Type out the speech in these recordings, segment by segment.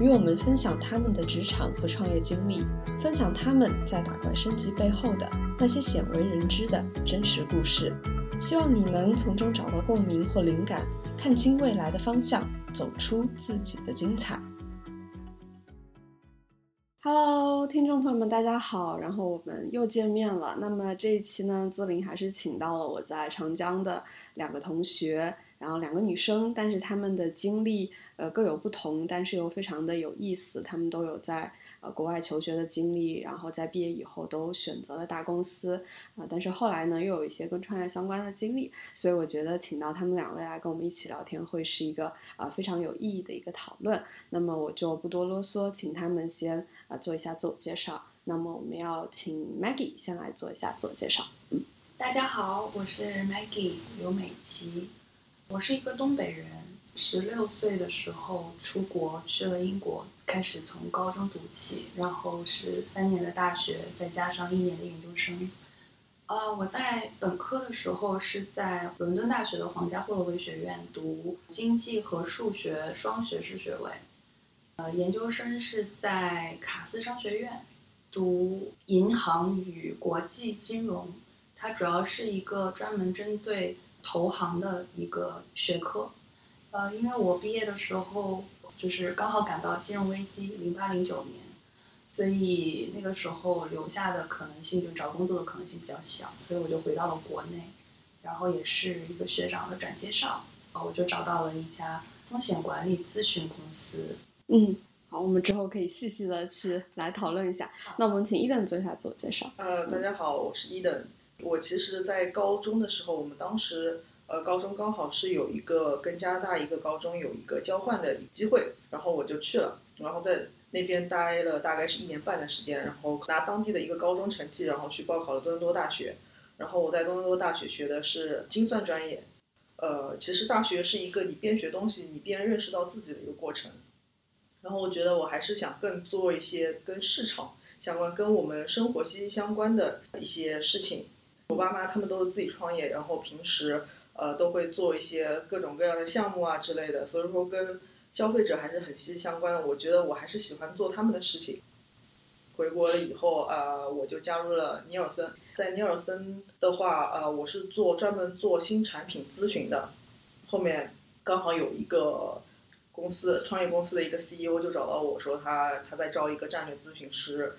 与我们分享他们的职场和创业经历，分享他们在打怪升级背后的那些鲜为人知的真实故事。希望你能从中找到共鸣或灵感，看清未来的方向，走出自己的精彩。Hello，听众朋友们，大家好，然后我们又见面了。那么这一期呢，资林还是请到了我在长江的两个同学，然后两个女生，但是她们的经历呃各有不同，但是又非常的有意思。他们都有在。呃，国外求学的经历，然后在毕业以后都选择了大公司，啊，但是后来呢，又有一些跟创业相关的经历，所以我觉得请到他们两位来跟我们一起聊天，会是一个啊非常有意义的一个讨论。那么我就不多啰嗦，请他们先啊做一下自我介绍。那么我们要请 Maggie 先来做一下自我介绍。嗯，大家好，我是 Maggie 刘美琪，我是一个东北人，十六岁的时候出国去了英国。开始从高中读起，然后是三年的大学，再加上一年的研究生。呃，我在本科的时候是在伦敦大学的皇家霍洛维学院读经济和数学双学士学位。呃，研究生是在卡斯商学院读银行与国际金融，它主要是一个专门针对投行的一个学科。呃，因为我毕业的时候。就是刚好赶到金融危机，零八零九年，所以那个时候留下的可能性，就找工作的可能性比较小，所以我就回到了国内，然后也是一个学长的转介绍，啊，我就找到了一家风险管理咨询公司。嗯，好，我们之后可以细细的去来讨论一下。那我们请伊登做一下自我介绍。呃，大家好，我是伊登。我其实，在高中的时候，我们当时。呃，高中刚好是有一个跟加拿大一个高中有一个交换的机会，然后我就去了，然后在那边待了大概是一年半的时间，然后拿当地的一个高中成绩，然后去报考了多伦多大学，然后我在多伦多大学学的是精算专业。呃，其实大学是一个你边学东西，你边认识到自己的一个过程。然后我觉得我还是想更做一些跟市场相关、跟我们生活息息相关的一些事情。我爸妈他们都是自己创业，然后平时。呃，都会做一些各种各样的项目啊之类的，所以说跟消费者还是很息息相关的。我觉得我还是喜欢做他们的事情。回国了以后，呃，我就加入了尼尔森。在尼尔森的话，呃，我是做专门做新产品咨询的。后面刚好有一个公司创业公司的一个 CEO 就找到我说他他在招一个战略咨询师。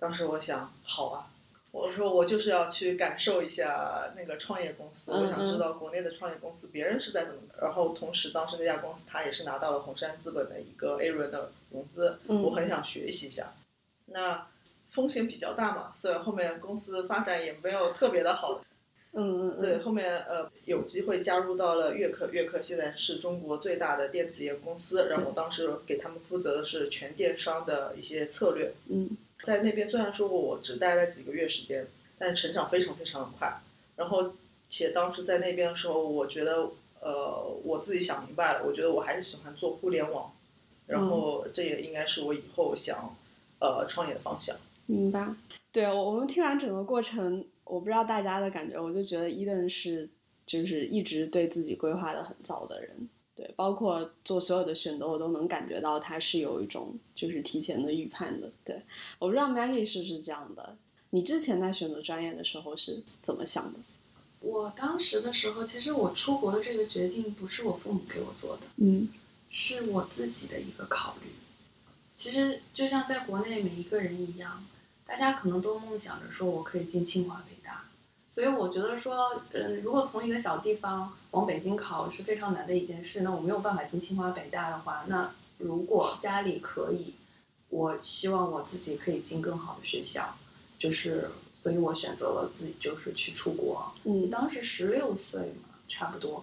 当时我想，好啊。我说我就是要去感受一下那个创业公司，我想知道国内的创业公司别人是在怎么。然后同时，当时那家公司他也是拿到了红杉资本的一个 A 轮的融资，我很想学习一下。那风险比较大嘛，所以后面公司发展也没有特别的好。嗯嗯对，后面呃有机会加入到了悦客，悦客现在是中国最大的电子业公司，然后当时给他们负责的是全电商的一些策略。嗯。在那边虽然说我只待了几个月时间，但成长非常非常的快。然后，且当时在那边的时候，我觉得，呃，我自己想明白了，我觉得我还是喜欢做互联网。然后，这也应该是我以后想，呃，创业的方向。明白。对，我我们听完整个过程，我不知道大家的感觉，我就觉得伊登是，就是一直对自己规划的很早的人。对，包括做所有的选择，我都能感觉到他是有一种就是提前的预判的。对，我不知道 Maggie 是不是这样的。你之前在选择专业的时候是怎么想的？我当时的时候，其实我出国的这个决定不是我父母给我做的，嗯，是我自己的一个考虑。其实就像在国内每一个人一样，大家可能都梦想着说我可以进清华北大。所以我觉得说，嗯，如果从一个小地方往北京考是非常难的一件事。那我没有办法进清华北大的话，那如果家里可以，我希望我自己可以进更好的学校，就是，所以我选择了自己就是去出国。嗯，当时十六岁嘛，差不多。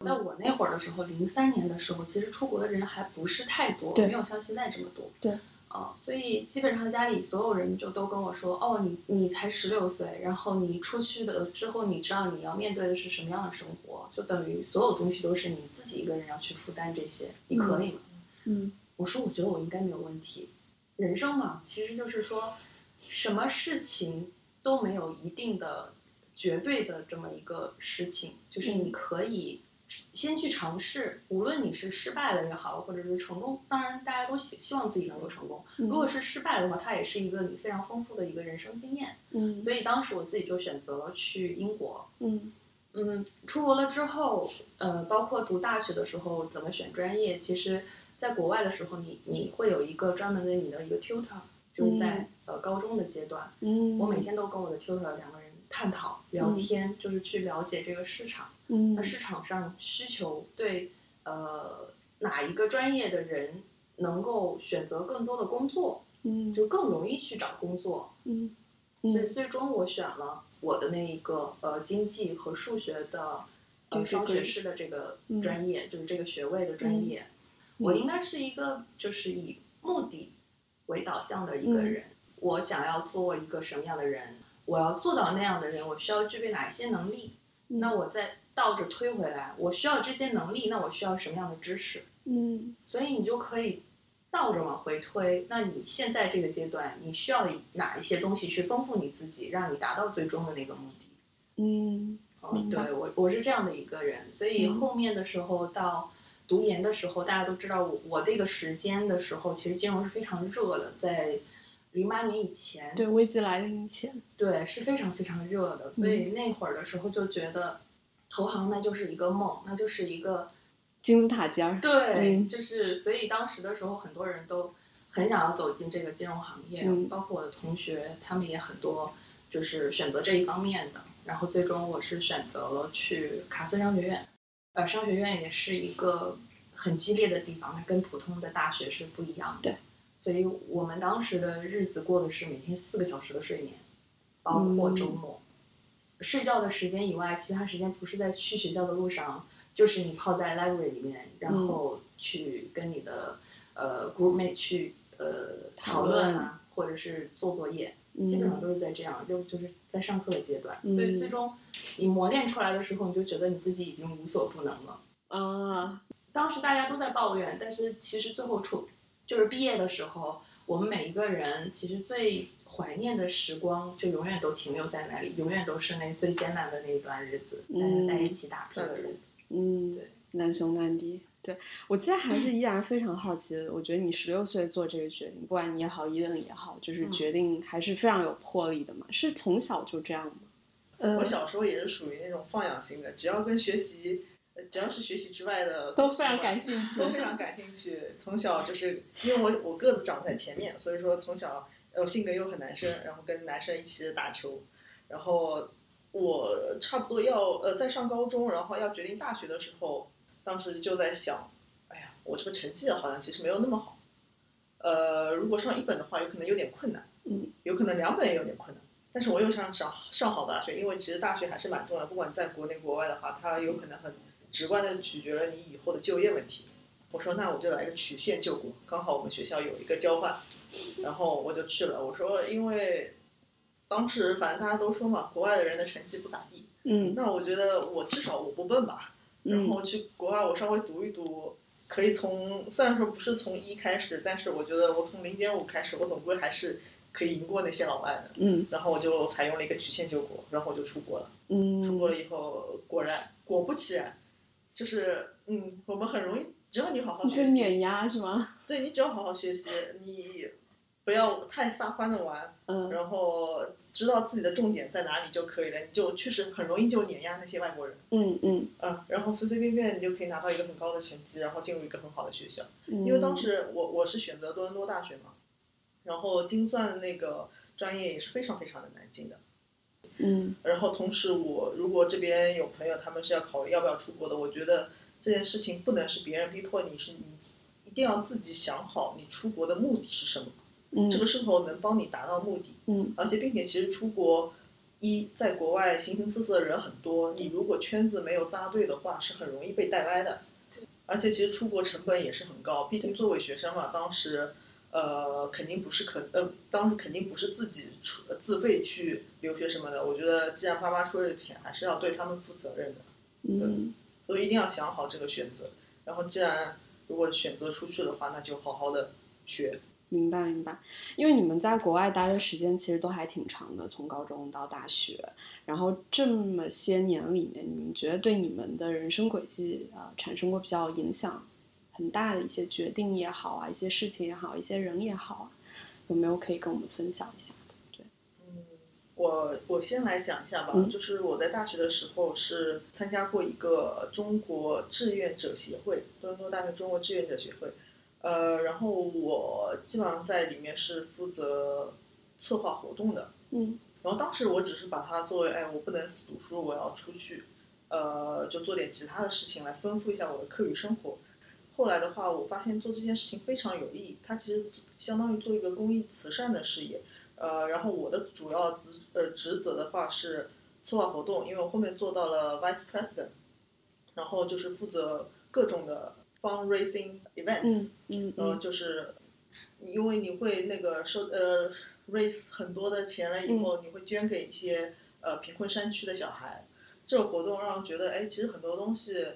在我那会儿的时候，零三年的时候，其实出国的人还不是太多，没有像现在这么多。对。哦，所以基本上家里所有人就都跟我说，哦，你你才十六岁，然后你出去的之后，你知道你要面对的是什么样的生活，就等于所有东西都是你自己一个人要去负担这些，你可以吗？嗯我说我觉得我应该没有问题。人生嘛，其实就是说，什么事情都没有一定的绝对的这么一个事情，就是你可以先去尝试，无论你是失败了也好，或者是成功，当然大家都希希望自己能够成功。嗯如果是失败的话，它也是一个你非常丰富的一个人生经验。嗯所以当时我自己就选择了去英国。嗯嗯，出国了之后，呃，包括读大学的时候怎么选专业，其实在国外的时候你，你会有一个专门的你的一个 tutor，就是在、呃高中的阶段，嗯，我每天都跟我的 tutor 两个人探讨聊天，就是去了解这个市场。嗯那市场上需求对呃哪一个专业的人能够选择更多的工作，嗯就更容易去找工作。嗯所以最终我选了我的那一个呃经济和数学的呃双学士的这个嗯专业，就是这个学位的专业。我应该是一个就是以目的为导向的一个人。我想要做一个什么样的人，我要做到那样的人，我需要具备哪一些能力？嗯那我再倒着推回来，我需要这些能力，那我需要什么样的知识？嗯所以你就可以倒着往回推。那你现在这个阶段，你需要哪一些东西去丰富你自己，让你达到最终的那个目的？嗯哦，对我我是这样的一个人，所以嗯后面的时候到读研的时候，大家都知道我我这个时间的时候，其实金融是非常热的，在零八年以前，对危机来临以前，对，是非常非常热的，所嗯以那会儿的时候就觉得投行那就是一个梦，那就是一个金字塔尖儿，对，嗯就是所以当时的时候，很多人都很想要走进这个金融行业，嗯包括我的同学，他们也很多就是选择这一方面的。然后最终我是选择了去卡斯商学院，呃，商学院也是一个很激烈的地方，它跟普通的大学是不一样的。对，所以我们当时的日子过的是每天四个小时的睡眠，包括周末。睡觉的时间以外，其他时间不是在去学校的路上，就是你泡在 library 里面，然后去跟你的呃 groupmate 去呃讨讨论论啊，或者是做作业，嗯基本上都是在这样，就就是在上课的阶段。嗯所以最终你磨练出来的时候，你就觉得你自己已经无所不能了。啊，当时大家都在抱怨，但是其实最后出就是毕业的时候，我们每一个人其实最怀念的时光，就永远都停留在那里，永远都是那最艰难的那一段日子，大家在一起打拼的日子。嗯，对，难兄难弟。对我其实还是依然非常好奇的，我觉得你十六岁做这个决定，不管你也好，伊登也好，就是嗯决定还是非常有魄力的嘛。是从小就这样吗？呃我小时候也是属于那种放养型的，只要跟学习，呃只要是学习之外的都非常感兴趣 都非常感兴趣。从小就是因为我我个子长在前面，所以说从小呃性格又很男生，然后跟男生一起打球，然后我差不多要呃在上高中，然后要决定大学的时候，当时就在想，哎呀，我这个成绩好像其实没有那么好，呃，如果上一本的话，有可能有点困难，嗯，有可能两本也有点困难。但是我又想上上好大学，因为其实大学还是蛮重要的，不管在国内国外的话，它有可能很直观的取决了你以后的就业问题。我说那我就来个曲线救国，刚好我们学校有一个交换，然后我就去了。我说因为当时反正大家都说嘛，国外的人的成绩不咋地，嗯那我觉得我至少我不笨吧，然嗯后去国外我稍微读一读，可以从虽然说不是从一开始，但是我觉得我从零点五开始，我总归还是可以赢过那些老外的。嗯然后我就采用了一个曲线救国，然后我就出国了。出嗯国了以后，果然果不其然，就是嗯，我们很容易，只要你好好就学习，碾压是吗？对你只要好好学习，你不要太撒欢的玩，嗯然后知道自己的重点在哪里就可以了，你就确实很容易就碾压那些外国人。嗯嗯嗯，然后随随便便你就可以拿到一个很高的成绩，然后进入一个很好的学校。嗯，因为当时我我是选择多伦多大学嘛，然后精算的那个专业也是非常非常的难进的。嗯。然后同时我如果这边有朋友他们是要考虑要不要出国的，我觉得这件事情不能是别人逼迫你，是你一定要自己想好你出国的目的是什么，嗯。这个是否能帮你达到目的。嗯。而且并且其实出国一在国外形形色色的人很多，你如果圈子没有扎对的话，是很容易被带歪的。而且其实出国成本也是很高，毕竟作为学生嘛，当时呃，肯定不是可呃，当时肯定不是自己出自费去留学什么的。我觉得既然爸妈出的钱，还是要对他们负责任的，嗯所以一定要想好这个选择。然后既然如果选择出去的话，那就好好的学。明白明白，因为你们在国外待的时间其实都还挺长的，从高中到大学，然后这么些年里面，你们觉得对你们的人生轨迹啊、呃产生过比较影响很大的一些决定也好啊，一些事情也好，一些人也好啊，有没有可以跟我们分享一下的？对，我我先来讲一下吧，嗯就是我在大学的时候是参加过一个中国志愿者协会，多伦多大学中国志愿者协会，呃，然后我基本上在里面是负责策划活动的，嗯然后当时我只是把它作为，哎，我不能死读书，我要出去，呃，就做点其他的事情来丰富一下我的课余生活。后来的话，我发现做这件事情非常有意义，它其实相当于做一个公益慈善的事业。呃，然后我的主要职呃职责的话是策划活动，因为我后面做到了 vice president，然后就是负责各种的 fundraising events，、嗯嗯呃，嗯就是你因为你会那个收呃 raise 很多的钱了以后，你会捐给一些呃贫困山区的小孩。这个活动让我觉得，哎，其实很多东西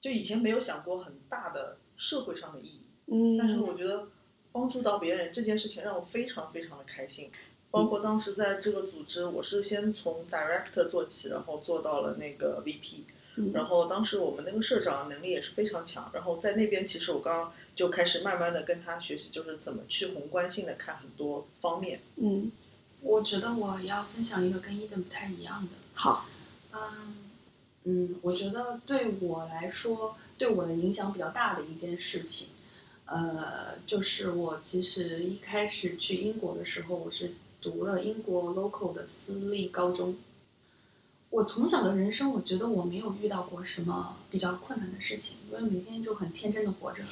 就以前没有想过很大的社会上的意义，嗯，但是我觉得帮助到别人这件事情让我非常非常的开心。包括当时在这个组织，我是先从 director 做起，然后做到了那个 VP。嗯然后当时我们那个社长能力也是非常强，然后在那边其实我刚刚就开始慢慢的跟他学习，就是怎么去宏观性的看很多方面。嗯我觉得我要分享一个跟伊登不太一样的。好，嗯嗯，我觉得对我来说，对我的影响比较大的一件事情，呃，就是我其实一开始去英国的时候，我是读了英国 local 的私立高中。我从小的人生，我觉得我没有遇到过什么比较困难的事情，因为每天就很天真的活着。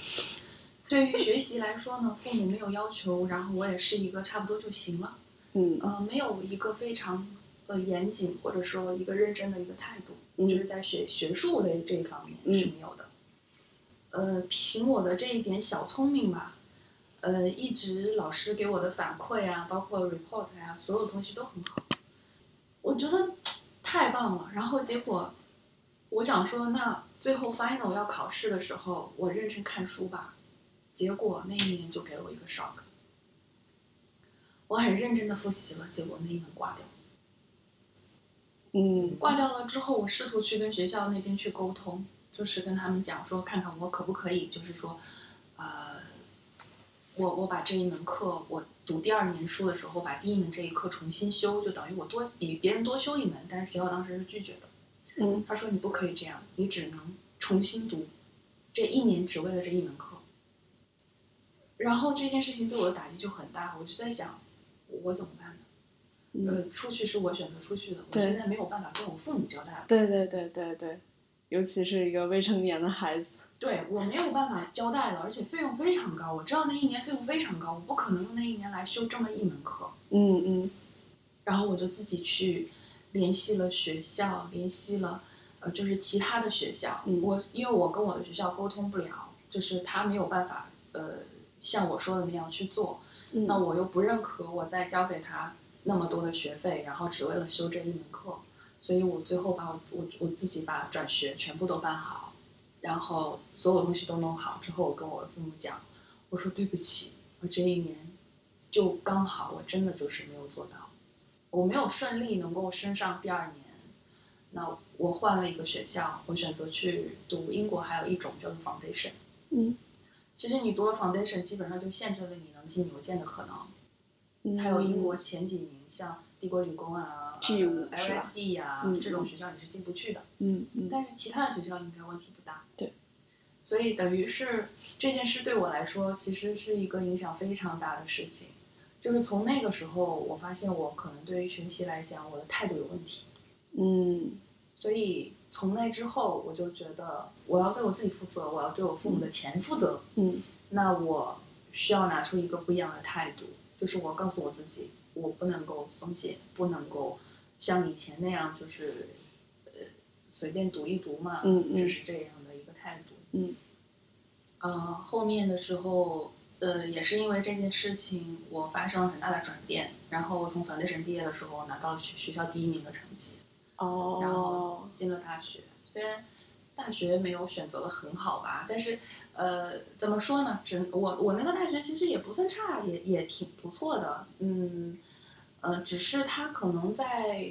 对于学习来说呢，父母没有要求，然后我也是一个差不多就行了。嗯呃，没有一个非常呃严谨或者说一个认真的一个态度，嗯就是在学学术的这一方面是没有的。呃，凭我的这一点小聪明吧，呃，一直老师给我的反馈啊，包括 report 啊，所有东西都很好，我觉得太棒了。然后结果，我想说，那最后 final 要考试的时候，我认真看书吧。结果那一年就给了我一个 shock。我很认真的复习了，结果那一门挂掉。嗯挂掉了之后，我试图去跟学校那边去沟通，就是跟他们讲说，看看我可不可以，就是说，呃，我我把这一门课，我读第二年书的时候，把第一门这一课重新修，就等于我多比别人多修一门，但是学校当时是拒绝的。嗯他说你不可以这样，你只能重新读，这一年只为了这一门课。然后这件事情对我的打击就很大，我就在想，我怎么办呃，出去是我选择出去的，我现在没有办法跟我父母交代了。对对对对对，尤其是一个未成年的孩子，对我没有办法交代了，而且费用非常高。我知道那一年费用非常高，我不可能用那一年来修这么一门课。嗯嗯然后我就自己去联系了学校，联系了呃，就是其他的学校。嗯我因为我跟我的学校沟通不了，就是他没有办法呃像我说的那样去做，嗯，那我又不认可我再交给他那么多的学费，然后只为了修这一门课，所以我最后把我我我自己把转学全部都办好，然后所有东西都弄好之后，我跟我父母讲，我说对不起，我这一年就刚好我真的就是没有做到，我没有顺利能够升上第二年，那我换了一个学校，我选择去读英国，还有一种叫做 foundation。嗯其实你读了 foundation，基本上就限制了你能进牛剑的可能。嗯，还有英国前几名，像帝国理工啊、G5 呃 LSE 啊、嗯这种学校你是进不去的。嗯嗯但是其他的学校应该问题不大。对。所以等于是这件事对我来说，其实是一个影响非常大的事情。就是从那个时候，我发现我可能对于学习来讲，我的态度有问题。嗯所以从那之后，我就觉得我要对我自己负责，我要对我父母的钱负责。嗯那我需要拿出一个不一样的态度，就是我告诉我自己，我不能够松懈，不能够像以前那样，就是呃随便读一读嘛，嗯嗯只是这样的一个态度。嗯，呃，后面的时候呃，也是因为这件事情，我发生了很大的转变。然后我从 foundation 毕业的时候，拿到了学学校第一名的成绩，哦，然后进了大学。虽然大学没有选择的很好吧，但是呃，怎么说呢？只我我那个大学其实也不算差，也也挺不错的。嗯，呃，只是他可能在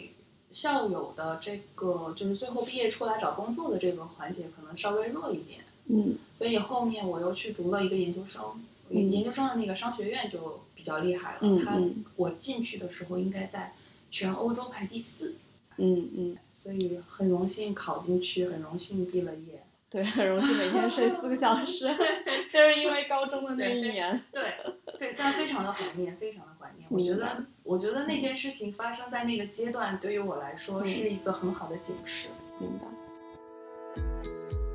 校友的这个就是最后毕业出来找工作的这个环节，可能稍微弱一点。嗯所以后面我又去读了一个研究生，嗯研究生的那个商学院就比较厉害了。它嗯嗯我进去的时候应该在全欧洲排第四，嗯嗯，所以很荣幸考进去，很荣幸毕了业。对，很荣幸每天睡四个小时，就是因为高中的那一年。对，对，但非常的怀念，非常的怀念。我觉得，我觉得那件事情发生在那个阶段，对于我来说嗯是一个很好的警示。明白。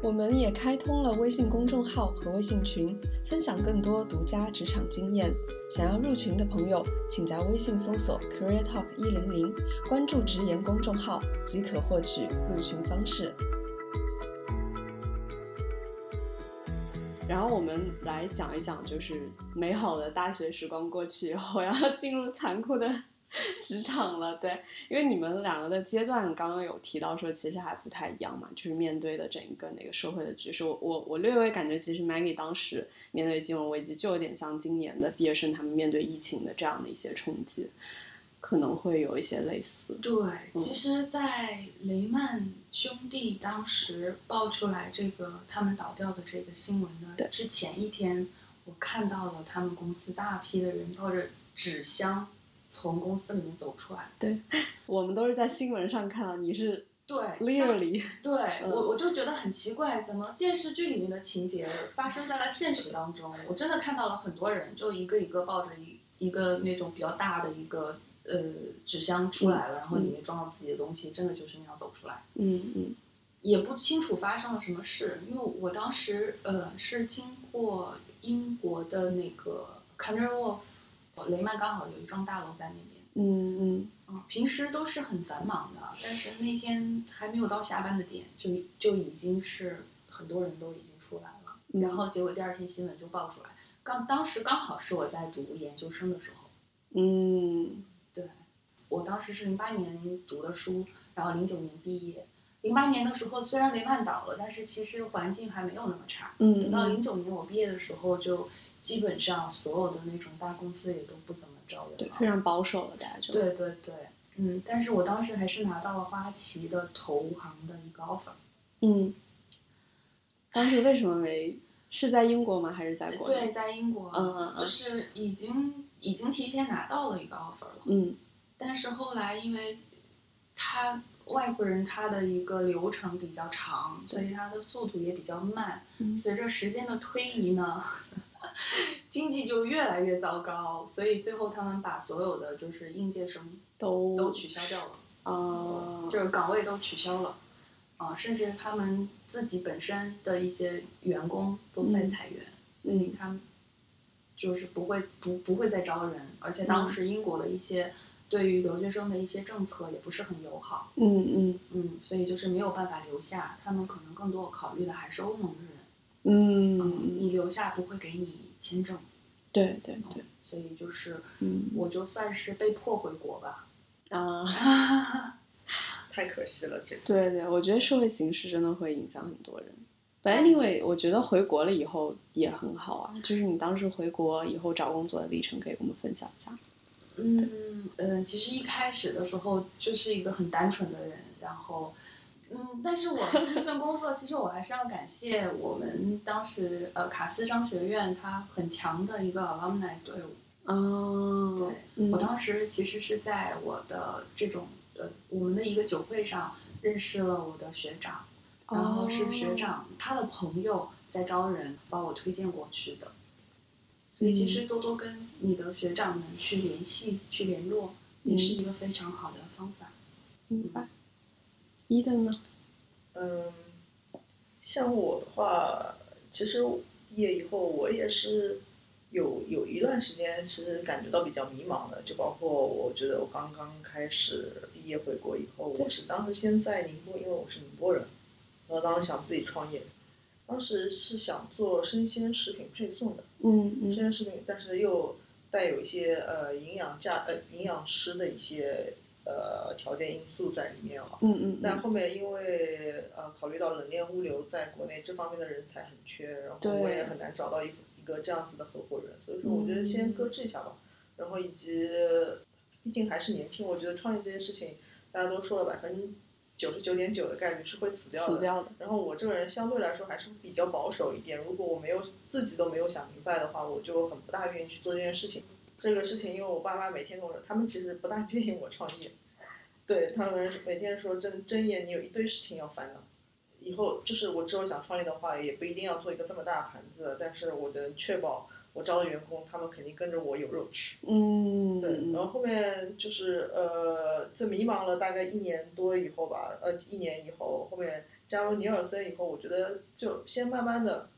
我们也开通了微信公众号和微信群，分享更多独家职场经验。想要入群的朋友，请在微信搜索 “Career Talk 一零零”，关注直言公众号即可获取入群方式。然后我们来讲一讲，就是美好的大学时光过去以后，要进入残酷的 职场了。对，因为你们两个的阶段刚刚有提到说，其实还不太一样嘛，就是面对的整一个那个社会的局势。我我我略微感觉，其实 Maggie 当时面对金融危机，就有点像今年的毕业生他们面对疫情的这样的一些冲击，可能会有一些类似。对，其实，在雷曼兄弟当时爆出来这个他们倒掉的这个新闻对的之前一天，我看到了他们公司大批的人抱着纸箱从公司里面走出来。对我们都是在新闻上看到，你是对 literally 对嗯我我就觉得很奇怪，怎么电视剧里面的情节发生在了现实当中？我真的看到了很多人，就一个一个抱着一一个那种比较大的一个呃纸箱出来了，然后里面装了自己的东西，真的就是那样走出来。嗯嗯也不清楚发生了什么事，因为我当时呃是经过英国的那个 Canary Wharf，雷曼刚好有一幢大楼在那边，嗯嗯嗯，平时都是很繁忙的，但是那天还没有到下班的点，就就已经是很多人都已经出来了，嗯然后结果第二天新闻就爆出来，刚当时刚好是我在读研究生的时候，嗯对，我当时是零八年读的书，然后零九年毕业。零八年的时候，虽然雷曼倒了，但是其实环境还没有那么差。嗯，等到零九年我毕业的时候，就基本上所有的那种大公司也都不怎么招人了。对非常保守了，大家就对对对，嗯，但是我当时还是拿到了花旗的投行的一个 offer。嗯，当时为什么没是在英国吗？还是在国内？对，在英国，嗯嗯嗯就是已经已经提前拿到了一个 offer 了。嗯但是后来因为他外国人他的一个流程比较长，所以他的速度也比较慢。嗯随着时间的推移呢，经济就越来越糟糕，所以最后他们把所有的就是应届生都都取消掉了，啊，就是岗位都取消了。啊，甚至他们自己本身的一些员工都在裁员，所以他们就是不会不不会再招人，而且当时英国的一些对于留学生的一些政策也不是很友好，嗯嗯。嗯，所以就是没有办法留下，他们可能更多考虑的还是欧盟的人，嗯你留下不会给你签证，对对对，所以就是嗯我就算是被迫回国吧，啊，太可惜了，这个。对对，我觉得社会形势真的会影响很多人。But anyway，我觉得回国了以后也很好啊，就是你当时回国以后找工作的历程，可以跟我们分享一下。嗯嗯，其实一开始的时候就是一个很单纯的人，然后嗯，但是我第一份工作，其实我还是要感谢我们当时呃卡斯商学院它很强的一个 alumni 队伍。哦，对，嗯我当时其实是在我的这种呃我们的一个酒会上认识了我的学长，然后是学长他的朋友在招人，把我推荐过去的。所以其实多多跟你的学长们去联系、去联络，也是一个非常好的方法。明白。伊登呢？嗯，像我的话，其实毕业以后我也是有有一段时间是感觉到比较迷茫的，就包括我觉得我刚刚开始毕业回国以后，我是当时先在宁波，因为我是宁波人，然后当时想自己创业，当时是想做生鲜食品配送的，嗯嗯生鲜食品，但是又带有一些呃营养价呃营养师的一些呃条件因素在里面啊。嗯嗯但后面因为呃考虑到冷链物流在国内这方面的人才很缺，然后我也很难找到一一个这样子的合伙人，所以说我觉得先搁置一下吧。然后以及毕竟还是年轻，我觉得创业这件事情大家都说了百分之九十九点九的概率是会死掉的。死掉的。然后我这个人相对来说还是比较保守一点，如果我没有自己都没有想明白的话，我就很不大愿意去做这件事情。这个事情，因为我爸妈每天跟我说，他们其实不大建议我创业，对他们每天说睁睁眼你有一堆事情要烦恼。以后就是我之后想创业的话，也不一定要做一个这么大盘子，但是我能确保我招的员工，他们肯定跟着我有肉吃。嗯，对，然后后面就是呃，这迷茫了大概一年多以后吧，呃，一年以后，后面加入尼尔森以后，我觉得就先慢慢的，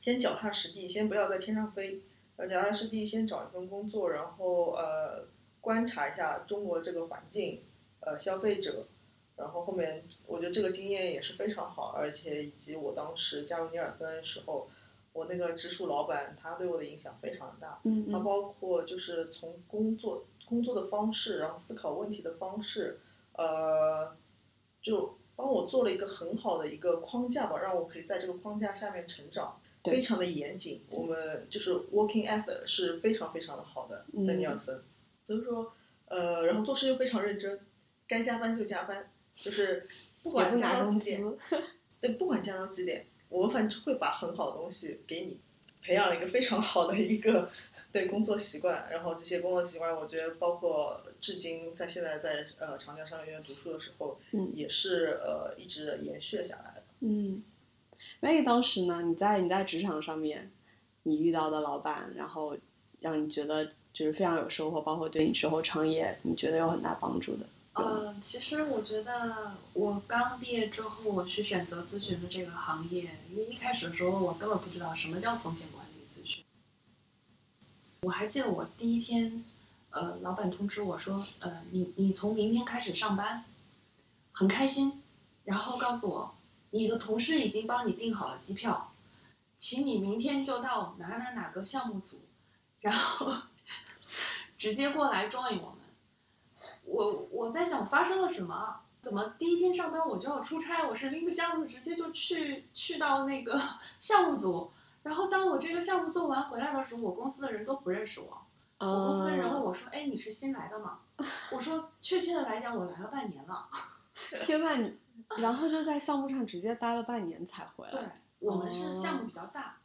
先脚踏实地，先不要在天上飞，呃，脚踏实地，先找一份工作，然后呃，观察一下中国这个环境，呃，消费者，然后后面我觉得这个经验也是非常好，而且以及我当时加入尼尔森的时候，我那个直属老板他对我的影响非常大。嗯嗯它包括就是从工作工作的方式，然后思考问题的方式，呃，就帮我做了一个很好的一个框架吧，让我可以在这个框架下面成长，对非常的严谨。我们就是 working ethic 是非常非常的好的，在嗯尼尔森，所以说，呃，然后做事又非常认真，该加班就加班，就是不管加到几点，对，不管加到几点，我们反正会把很好的东西给你，培养了一个非常好的一个对工作习惯。然后这些工作习惯，我觉得包括至今在现在在呃长江商学院读书的时候，嗯也是呃一直延续了下来的。嗯，Maggie 当时呢，你在你在职场上面，你遇到的老板，然后让你觉得就是非常有收获，包括对你之后创业，你觉得有很大帮助的。呃，其实我觉得我刚毕业之后，我去选择咨询的这个行业，因为一开始的时候我根本不知道什么叫风险管理咨询。我还记得我第一天，呃，老板通知我说，呃，你你从明天开始上班，很开心，然后告诉我，你的同事已经帮你订好了机票，请你明天就到哪哪哪个项目组，然后 直接过来 join 我们。我我在想发生了什么？怎么第一天上班我就要出差？我是拎个箱子直接就去去到那个 项目组，然后当我这个项目做完回来的时候，我公司的人都不认识我。我公司的人问我说：“哎，你是新来的吗？”我说：“确切的来讲，我来了半年了。天呐，你 然后就在项目上直接待了半年才回来”对来。，我们是项目比较大。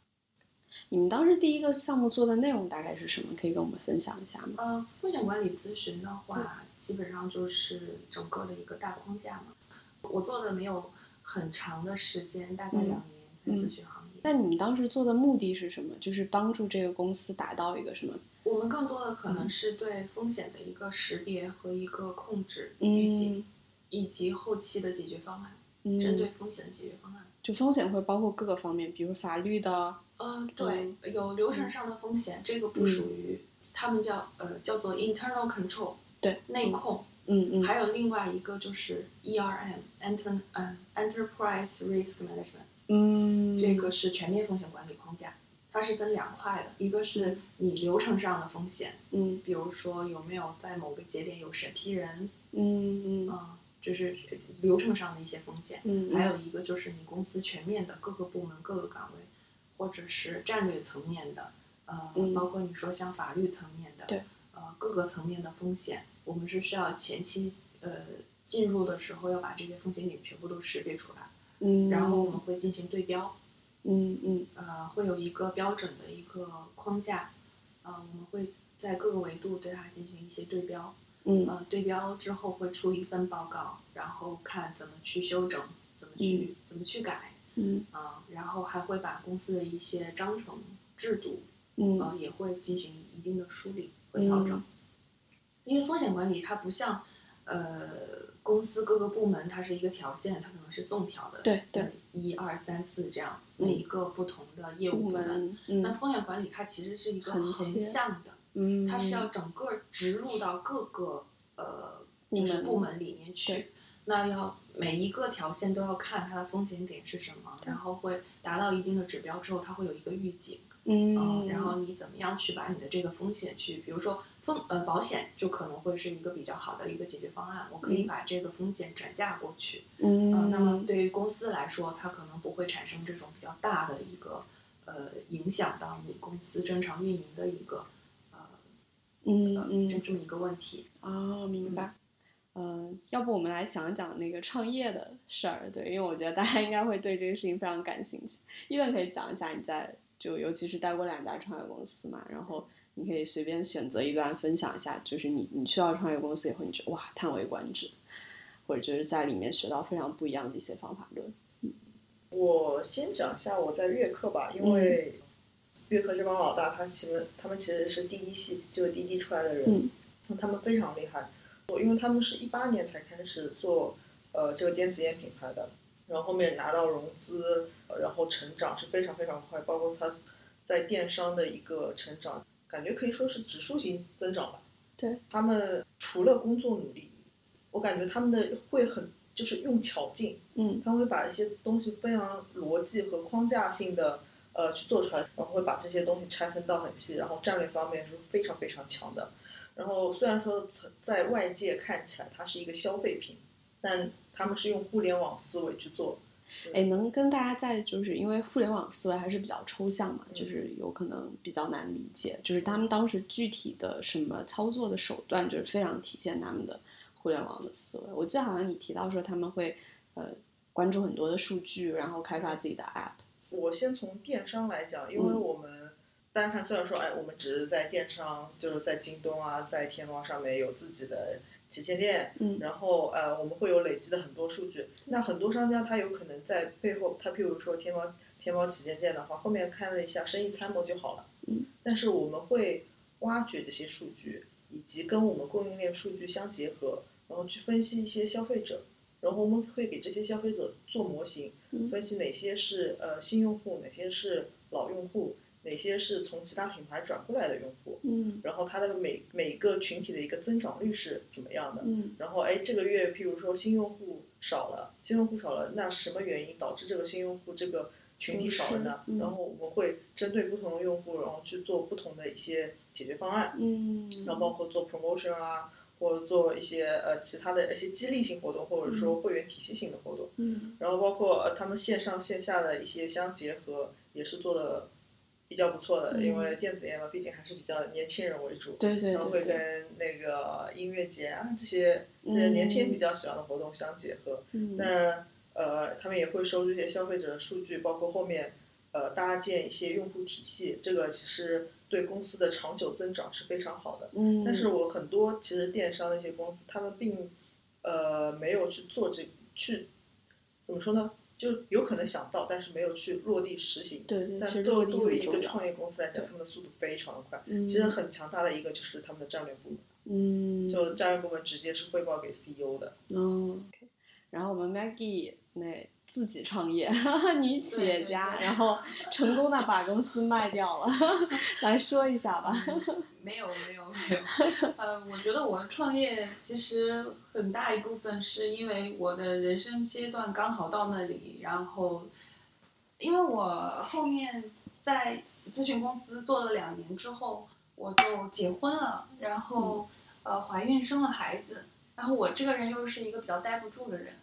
你们当时第一个项目做的内容大概是什么？可以跟我们分享一下吗？呃，风险管理咨询的话，基本上就是整个的一个大框架嘛。我做的没有很长的时间，大概嗯两年在咨询行业。那你们当时做的目的是什么？就是帮助这个公司达到一个什么？我们更多的可能是对风险的一个识别和一个控制、嗯预警，以及后期的解决方案，嗯，针对风险的解决方案。就风险会包括各个方面，比如法律的，呃，对，有流程上的风险，这个不属于他们叫呃叫做 internal control，对，内控。嗯嗯，还有另外一个就是 ERM，enter 嗯 enterprise risk management，嗯，这个是全面风险管理框架。它是分两块的，一个是你流程上的风险，嗯比如说有没有在某个节点有审批人，嗯嗯啊、这是流程上的一些风险。嗯，还有一个就是你公司全面的各个部门、各个岗位，或者是战略层面的，呃，嗯。包括你说像法律层面的，对，呃，各个层面的风险，我们是需要前期呃进入的时候要把这些风险点全部都识别出来，嗯，然后我们会进行对标，嗯嗯。呃，会有一个标准的一个框架，呃，我们会在各个维度对它进行一些对标，嗯。呃，对标之后会出一份报告，然后看怎么去修整，怎么去、怎么去改，嗯。啊、然后还会把公司的一些章程制度，嗯。呃，也会进行一定的梳理和调整。嗯。因为风险管理它不像，呃，公司各个部门它是一个条线，它可能是纵条的，对对。呃，一二三四这样，嗯。每一个不同的业务部部门。那风险管理它其实是一个横向的，嗯，它是要整个植入到各个呃就是部门里面去。那要每一个条线都要看它的风险点是什么，然后会达到一定的指标之后，它会有一个预警。嗯，然后你怎么样去把你的这个风险去，比如说风呃保险就可能会是一个比较好的一个解决方案，我可以把这个风险转嫁过去。嗯，呃，那么对于公司来说，它可能不会产生这种比较大的一个呃影响到你公司正常运营的一个嗯嗯这这么一个问题。哦，明白。嗯、要不我们来讲一讲那个创业的事儿，对，因为我觉得大家应该会对这个事情非常感兴趣。伊顿可以讲一下你在就尤其是待过两家创业公司嘛，然后你可以随便选择一段分享一下，就是你你去到创业公司以后，你觉得哇叹为观止，或者就是在里面学到非常不一样的一些方法论。我先讲一下我在悦客吧，因为悦客这帮老大，他其实他们其实是第一系，就是滴滴出来的人，嗯他们非常厉害。我因为他们是一八年才开始做呃这个电子烟品牌的，然后后面拿到融资，呃然后成长是非常非常快，包括他在电商的一个成长，感觉可以说是指数型增长吧。对他们除了工作努力，我感觉他们的会很就是用巧劲，嗯他会把一些东西非常逻辑和框架性的呃去做出来，然后会把这些东西拆分到很细，然后战略方面是非常非常强的。然后虽然说在外界看起来它是一个消费品，但他们是用互联网思维去做。哎，能跟大家在就是因为互联网思维还是比较抽象嘛，嗯就是有可能比较难理解，就是他们当时具体的什么操作的手段，就是非常体现他们的互联网的思维。我记得好像你提到说他们会呃关注很多的数据，然后开发自己的 app。我先从电商来讲，因为嗯我们单看虽然说哎，我们只是在电商，就是在京东啊，在天猫上面有自己的旗舰店，嗯然后呃，我们会有累积的很多数据。那很多商家他有可能在背后，他譬如说天猫天猫旗舰店的话，后面看了一下生意参谋就好了。嗯。但是我们会挖掘这些数据，以及跟我们供应链数据相结合，然后去分析一些消费者，然后我们会给这些消费者做模型，嗯分析哪些是呃新用户，哪些是老用户，哪些是从其他品牌转过来的用户。嗯然后它的每每个群体的一个增长率是怎么样的？嗯然后哎，这个月譬如说新用户少了，新用户少了，那是什么原因导致这个新用户这个群体少了呢？嗯然后我们会针对不同的用户，然后去做不同的一些解决方案，嗯，然后包括做 promotion 啊，或者做一些呃其他的一些激励性活动，或者说会员体系性的活动。嗯然后包括呃他们线上线下的一些相结合，也是做的比较不错的，嗯因为电子烟嘛，毕竟还是比较年轻人为主。对对然后会跟那个音乐节啊这些这些年轻人比较喜欢的活动相结合。嗯那呃，他们也会收这些消费者的数据，包括后面呃搭建一些用户体系，这个其实对公司的长久增长是非常好的。嗯，但是我很多其实电商那些公司，他们并呃没有去做这去怎么说呢？就有可能想到，但是没有去落地实行。对对，其但实落地作为一。个创业公司来讲，他们的速度非常的快。嗯其实很强大的一个就是他们的战略部门，嗯，就战略部门直接是汇报给 CEO 的。嗯，OK。然后我们 Maggie 那自己创业，女企业家，对对对然后成功的把公司卖掉了，来说一下吧。没有没有没有，呃，我觉得我创业其实很大一部分是因为我的人生阶段刚好到那里，然后因为我后面在咨询公司做了两年之后，我就结婚了，然后呃怀孕生了孩子，然后我这个人又是一个比较待不住的人。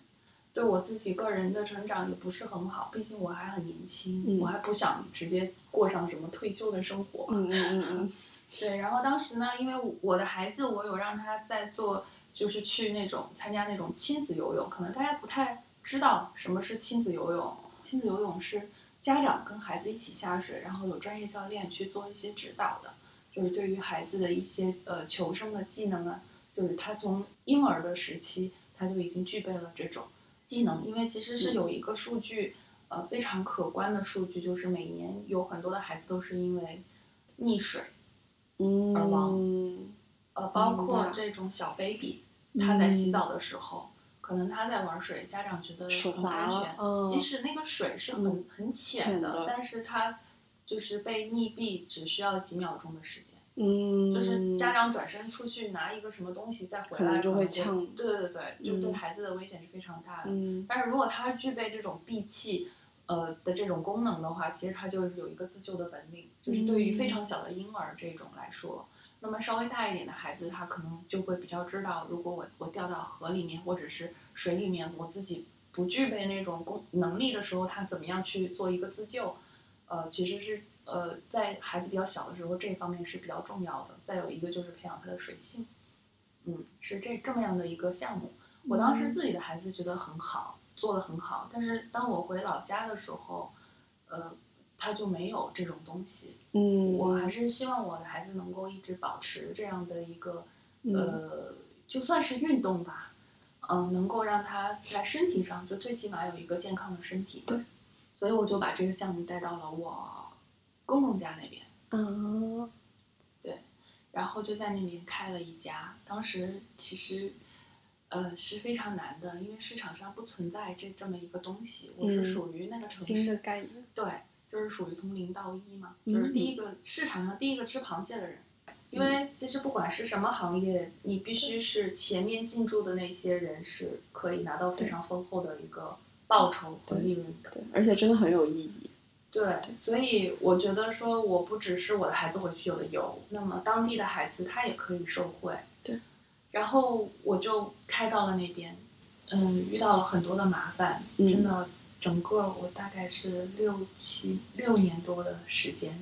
对我自己个人的成长也不是很好，毕竟我还很年轻，嗯我还不想直接过上什么退休的生活。嗯嗯嗯对，然后当时呢，因为我的孩子，我有让他在做，就是去那种参加那种亲子游泳，可能大家不太知道什么是亲子游泳。亲子游泳是家长跟孩子一起下水，然后有专业教练去做一些指导的，就是对于孩子的一些呃求生的技能啊，就是他从婴儿的时期他就已经具备了这种技能，因为其实是有一个数据，呃非常可观的数据，就是每年有很多的孩子都是因为溺水。嗯，而亡嗯呃，包括这种小 baby，他在洗澡的时候，可能他在玩水，家长觉得很安全，即使那个水是很、嗯很浅的，浅的但是他就是被溺毙，只需要几秒钟的时间。嗯，就是家长转身出去拿一个什么东西再回来，可能就会会呛对对对，就对嗯孩子的危险是非常大的。嗯但是如果他具备这种闭气，呃的这种功能的话，其实他就是有一个自救的本领，就是对于非常小的婴儿这种来说，那么稍微大一点的孩子，他可能就会比较知道，如果我我掉到河里面或者是水里面，我自己不具备那种功能力的时候，他怎么样去做一个自救，呃，其实是呃在孩子比较小的时候，这方面是比较重要的。再有一个就是培养他的水性，嗯，是这这么样的一个项目。我当时自己的孩子觉得很好，做的很好，但是当我回老家的时候，呃，他就没有这种东西。嗯，我还是希望我的孩子能够一直保持这样的一个，嗯呃，就算是运动吧，嗯、能够让他在身体上就最起码有一个健康的身体。对，所以我就把这个项目带到了我公公家那边。啊，然后就在那边开了一家。当时其实，呃，是非常难的，因为市场上不存在这这么一个东西。我是嗯属于那个城新的市，概念，对，就是属于从零到一嘛，嗯就是第一个市场上第一个吃螃蟹的人。因为其实不管是什么行业，你必须是前面进驻的那些人是可以拿到非常丰厚的一个报酬和利润的。对，而且真的很有意义。对，所以我觉得说，我不只是我的孩子回去有的游，那么当地的孩子他也可以受惠。对，然后我就开到了那边，嗯，遇到了很多的麻烦，嗯真的，整个我大概是六七六年多的时间，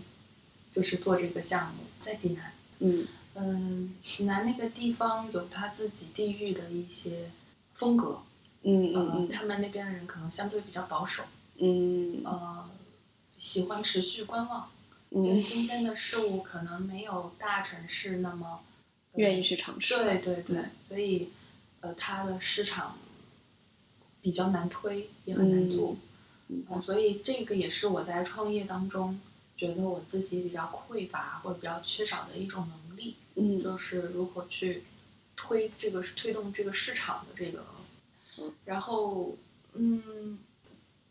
就是做这个项目，在济南。嗯嗯，济南那个地方有他自己地域的一些风格，嗯呃，嗯他们那边的人可能相对比较保守，嗯呃，喜欢持续观望。因为嗯，新鲜的事物可能没有大城市那么、呃愿意去尝试。对对对，嗯所以呃，它的市场比较难推，也很难做。嗯呃所以这个也是我在创业当中觉得我自己比较匮乏或者比较缺少的一种能力，嗯就是如何去推这个推动这个市场的这个嗯，然后嗯。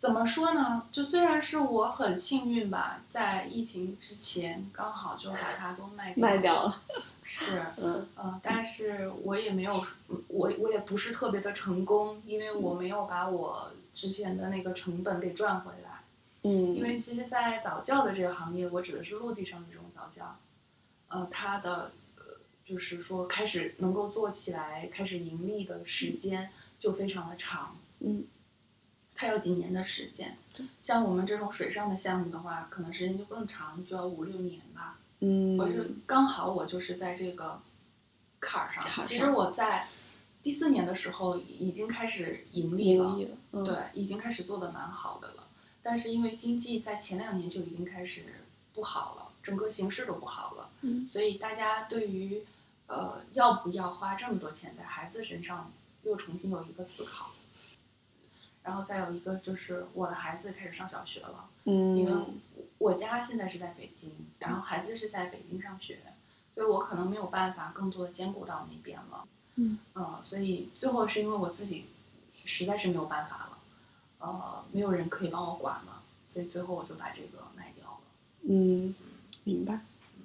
怎么说呢？就虽然是我很幸运吧，在疫情之前刚好就把它都卖掉卖掉了。是，嗯呃，但是我也没有，嗯我我也不是特别的成功，因为我没有把我之前的那个成本给赚回来。嗯，因为其实，在早教的这个行业，我指的是陆地上的这种早教，呃，它的呃，就是说开始能够做起来、开始盈利的时间就非常的长。嗯它要几年的时间，像我们这种水上的项目的话，可能时间就更长，就要五六年吧。嗯，我是刚好我就是在这个坎儿上，上其实我在第四年的时候已经开始盈利了，盈利了。嗯对，已经开始做的蛮好的了。但是因为经济在前两年就已经开始不好了，整个形势都不好了，嗯所以大家对于呃要不要花这么多钱在孩子身上又重新有一个思考。然后再有一个就是我的孩子开始上小学了，嗯因为嗯我家现在是在北京，然后孩子是在北京上学，所以我可能没有办法更多的兼顾到那边了。嗯，呃，所以最后是因为我自己实在是没有办法了，呃，没有人可以帮我管了，所以最后我就把这个卖掉了。嗯，明白，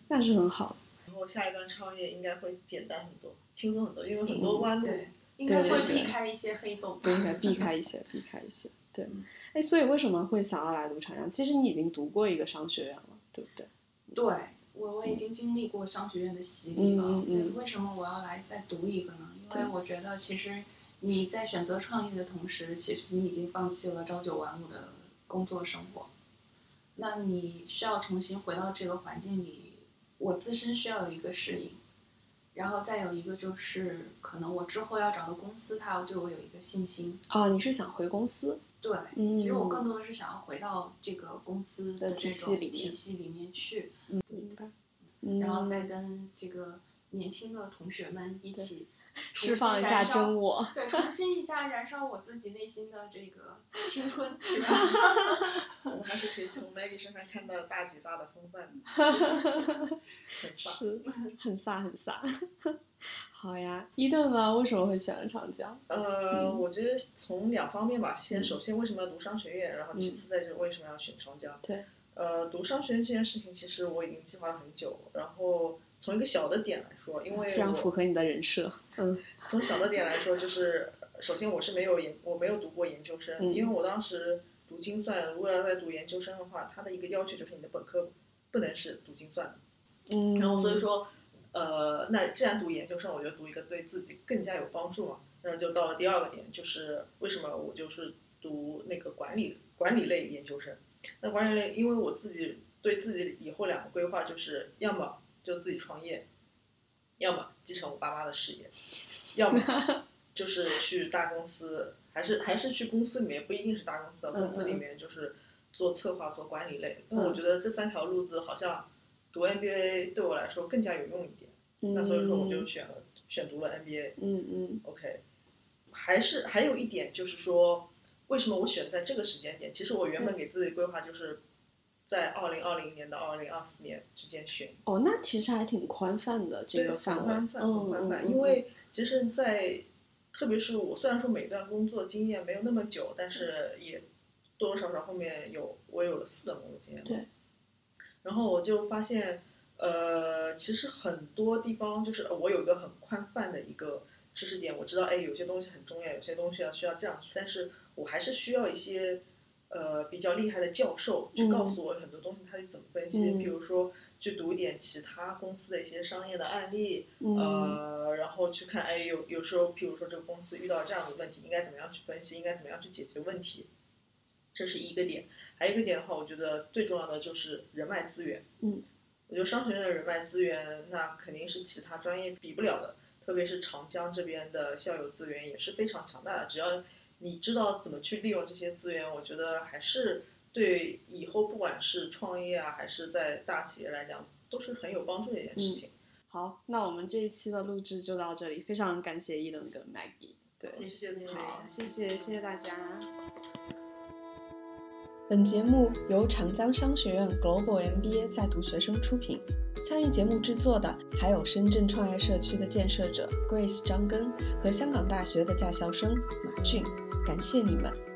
那是很好。然后下一段创业应该会简单很多，轻松很多，因为很多弯路。对，应该会避开一些黑洞。对应该避 开一些，避开一些。对嗯，哎，所以为什么会想要来读长江？其实你已经读过一个商学院了，对不对？对我，我已经经历过商学院的洗礼了。嗯为什么我要来再读一个呢？因为我觉得其实你在选择创业的同时，其实你已经放弃了朝九晚五的工作生活。那你需要重新回到这个环境里，我自身需要有一个适应，然后再有一个就是，可能我之后要找的公司，他要对我有一个信心。哦，你是想回公司？对，嗯其实我更多的是想要回到这个公司的体系里体系里面去。嗯，明白。嗯，然后再跟这个年轻的同学们一起重 释放一下真我。对，重新一下燃烧我自己内心的这个青春，是吧？我们还是可以从 Maggie 身上看到大吉大的风范，很 飒。很飒很飒。好呀，伊顿呢？为什么会喜欢长江？呃，我觉得从两方面吧，先首先为什么要读商学院，然后其次再就是为什么要选长江。对。呃，读商学院这件事情，其实我已经计划了很久，然后从一个小的点来说，因为非常符合你的人设。嗯从小的点来说，就是首先我是没有研，我没有读过研究生，嗯因为我当时读精算，如果要再读研究生的话，它的一个要求就是你的本科不能是读精算。嗯，然后所以说，呃，那既然读研究生，我就读一个对自己更加有帮助嘛。然后就到了第二个点，就是为什么我就是读那个管理管理类研究生。那管理类，因为我自己对自己以后两个规划就是，要么就自己创业，要么继承我爸妈的事业，要么 就是去大公司，还是还是去公司里面，不一定是大公司公司里嗯面就是做策划、做管理类。嗯那我觉得这三条路子好像读 MBA 对我来说更加有用一点，那所以说我就选了选读了 MBA。嗯嗯。OK，还是还有一点就是说，为什么我选在这个时间点？其实我原本给自己规划就是在二零二零年到二零二四年之间选哦，那其实还挺宽泛的这，个范围，很宽泛，宽泛。嗯因为其实在，特别是我虽然说每段工作经验没有那么久，但是也多多少少后面有我有了四段工作经验。对。然后我就发现，呃，其实很多地方就是呃我有一个很宽泛的一个知识点，我知道，哎，有些东西很重要，有些东西要需要这样，但是我还是需要一些。呃，比较厉害的教授去告诉我很多东西，他是怎么分析。嗯比如说，去读一点其他公司的一些商业的案例，嗯呃，然后去看，哎，有有时候，譬如说这个公司遇到这样的问题，应该怎么样去分析，应该怎么样去解决问题，这是一个点。还有一个点的话，我觉得最重要的就是人脉资源。嗯，我觉得商学院的人脉资源，那肯定是其他专业比不了的，特别是长江这边的校友资源也是非常强大的。只要你知道怎么去利用这些资源，我觉得还是对以后不管是创业啊，还是在大企业来讲，都是很有帮助的一件事情。好，那我们这一期的录制就到这里，非常感谢伊伦跟 Maggie。对，谢谢你好，谢谢，谢谢大家。本节目由长江商学院 Global MBA 在读学生出品，参与节目制作的还有深圳创业社区的建设者 Grace 张根和香港大学的在校生马俊，感谢你们。